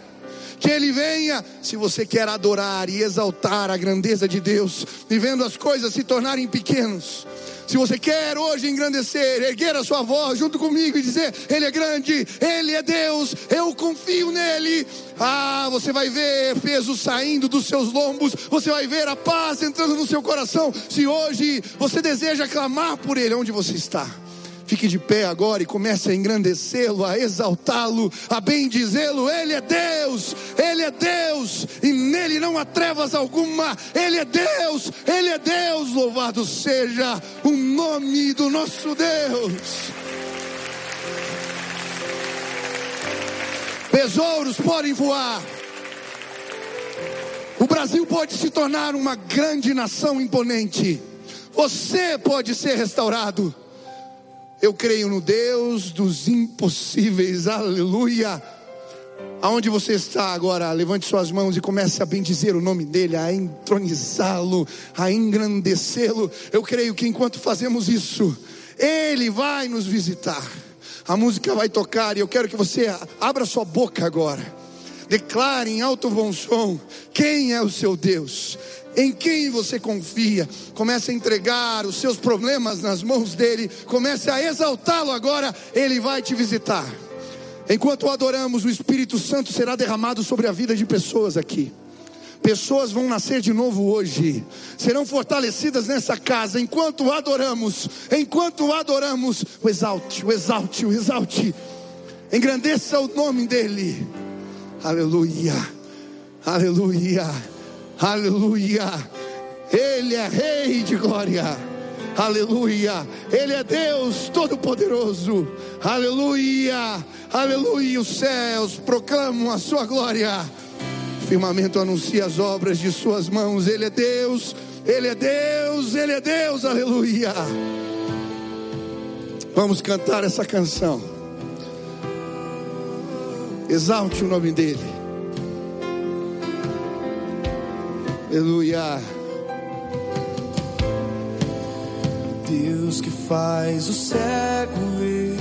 que Ele venha. Se você quer adorar e exaltar a grandeza de Deus, e vendo as coisas se tornarem pequenos, se você quer hoje engrandecer, erguer a sua voz junto comigo e dizer: Ele é grande, Ele é Deus, eu confio nele. Ah, você vai ver peso saindo dos seus lombos, você vai ver a paz entrando no seu coração. Se hoje você deseja clamar por Ele, onde você está? Fique de pé agora e comece a engrandecê-lo, a exaltá-lo, a bendizê-lo. Ele é Deus, Ele é Deus, e nele não há trevas alguma. Ele é Deus, Ele é Deus. Louvado seja o nome do nosso Deus. Besouros podem voar. O Brasil pode se tornar uma grande nação imponente. Você pode ser restaurado. Eu creio no Deus dos impossíveis, aleluia. Aonde você está agora, levante suas mãos e comece a bendizer o nome dEle, a entronizá-lo, a engrandecê-lo. Eu creio que enquanto fazemos isso, Ele vai nos visitar. A música vai tocar e eu quero que você abra sua boca agora. Declare em alto bom som quem é o seu Deus em quem você confia. Comece a entregar os seus problemas nas mãos dele. Comece a exaltá-lo agora. Ele vai te visitar. Enquanto adoramos, o Espírito Santo será derramado sobre a vida de pessoas aqui. Pessoas vão nascer de novo hoje, serão fortalecidas nessa casa enquanto adoramos. Enquanto adoramos, o exalte, o exalte, o exalte. Engrandeça o nome dele. Aleluia, aleluia. Aleluia. Ele é Rei de glória. Aleluia. Ele é Deus Todo-Poderoso. Aleluia. Aleluia. Os céus proclamam a sua glória. O firmamento anuncia as obras de suas mãos. Ele é Deus. Ele é Deus. Ele é Deus. Aleluia. Vamos cantar essa canção. Exalte o nome dele. Aleluia. Deus que faz o cego ver.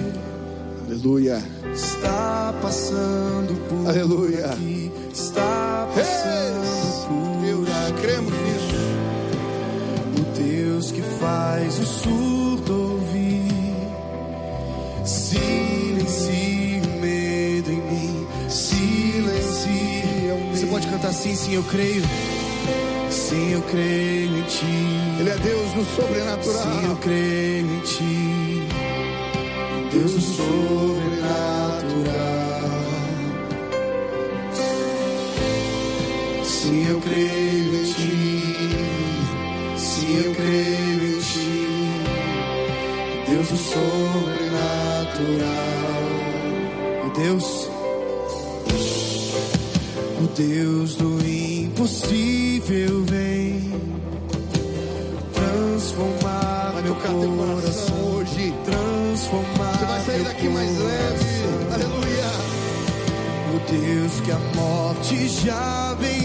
Aleluia. Está passando por Aleluia. aqui. Está passando por Deus, aqui. cremos nisso. O Deus que faz o surdo ouvir. Silencie o medo em mim. Silencie. Você pode cantar assim, sim, eu creio. Sim, eu creio em ti. Ele é Deus do sobrenatural. Sim, eu creio em ti. Deus do sobrenatural. Sim, eu creio em ti. Sim, eu creio em ti. Deus do sobrenatural. O Deus, o Deus do impossível vem transformar meu coração, hoje. Transformar Você vai sair daqui mais leve. Aleluia. O Deus que a morte já venceu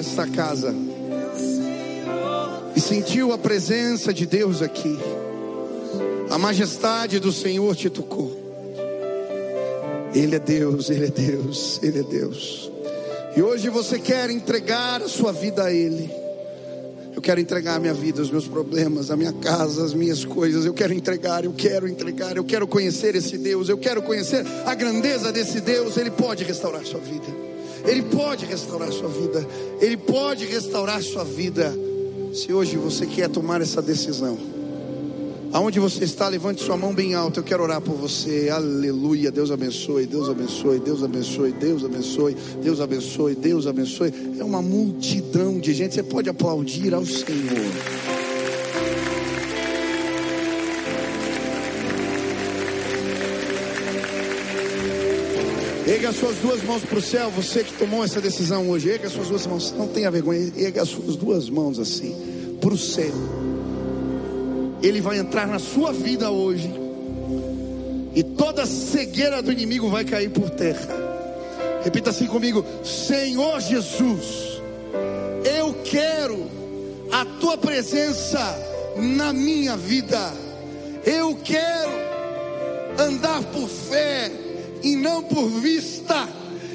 esta casa e sentiu a presença de Deus aqui, a majestade do Senhor te tocou. Ele é Deus, Ele é Deus, Ele é Deus. E hoje você quer entregar a sua vida a Ele. Eu quero entregar a minha vida, os meus problemas, a minha casa, as minhas coisas. Eu quero entregar, eu quero entregar, eu quero conhecer esse Deus, eu quero conhecer a grandeza desse Deus. Ele pode restaurar sua vida. Ele pode restaurar sua vida. Ele pode restaurar sua vida. Se hoje você quer tomar essa decisão, aonde você está, levante sua mão bem alta. Eu quero orar por você. Aleluia. Deus abençoe, Deus abençoe, Deus abençoe, Deus abençoe, Deus abençoe, Deus abençoe. É uma multidão de gente. Você pode aplaudir ao Senhor. Erga suas duas mãos para o céu, você que tomou essa decisão hoje. Erga suas duas mãos, não tenha vergonha. Erga suas duas mãos assim, para o céu. Ele vai entrar na sua vida hoje. E toda cegueira do inimigo vai cair por terra. Repita assim comigo: Senhor Jesus, eu quero a tua presença na minha vida. Eu quero andar por fé e não por vista.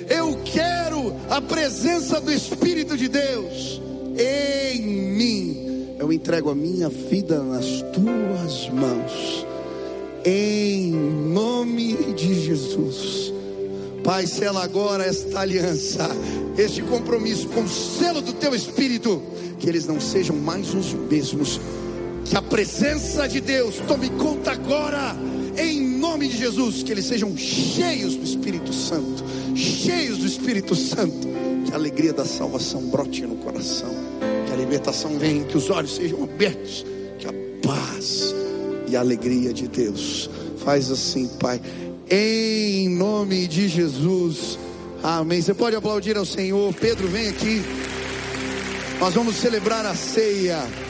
Eu quero a presença do Espírito de Deus em mim. Eu entrego a minha vida nas tuas mãos. Em nome de Jesus. Pai, sela agora esta aliança, este compromisso com o selo do teu Espírito, que eles não sejam mais os mesmos. Que a presença de Deus tome conta agora, em nome de Jesus, que eles sejam cheios do Espírito Santo, cheios do Espírito Santo. Que a alegria da salvação brote no coração, que a libertação venha, que os olhos sejam abertos, que a paz e a alegria de Deus. Faz assim, Pai, em nome de Jesus. Amém. Você pode aplaudir ao Senhor. Pedro, vem aqui. Nós vamos celebrar a ceia.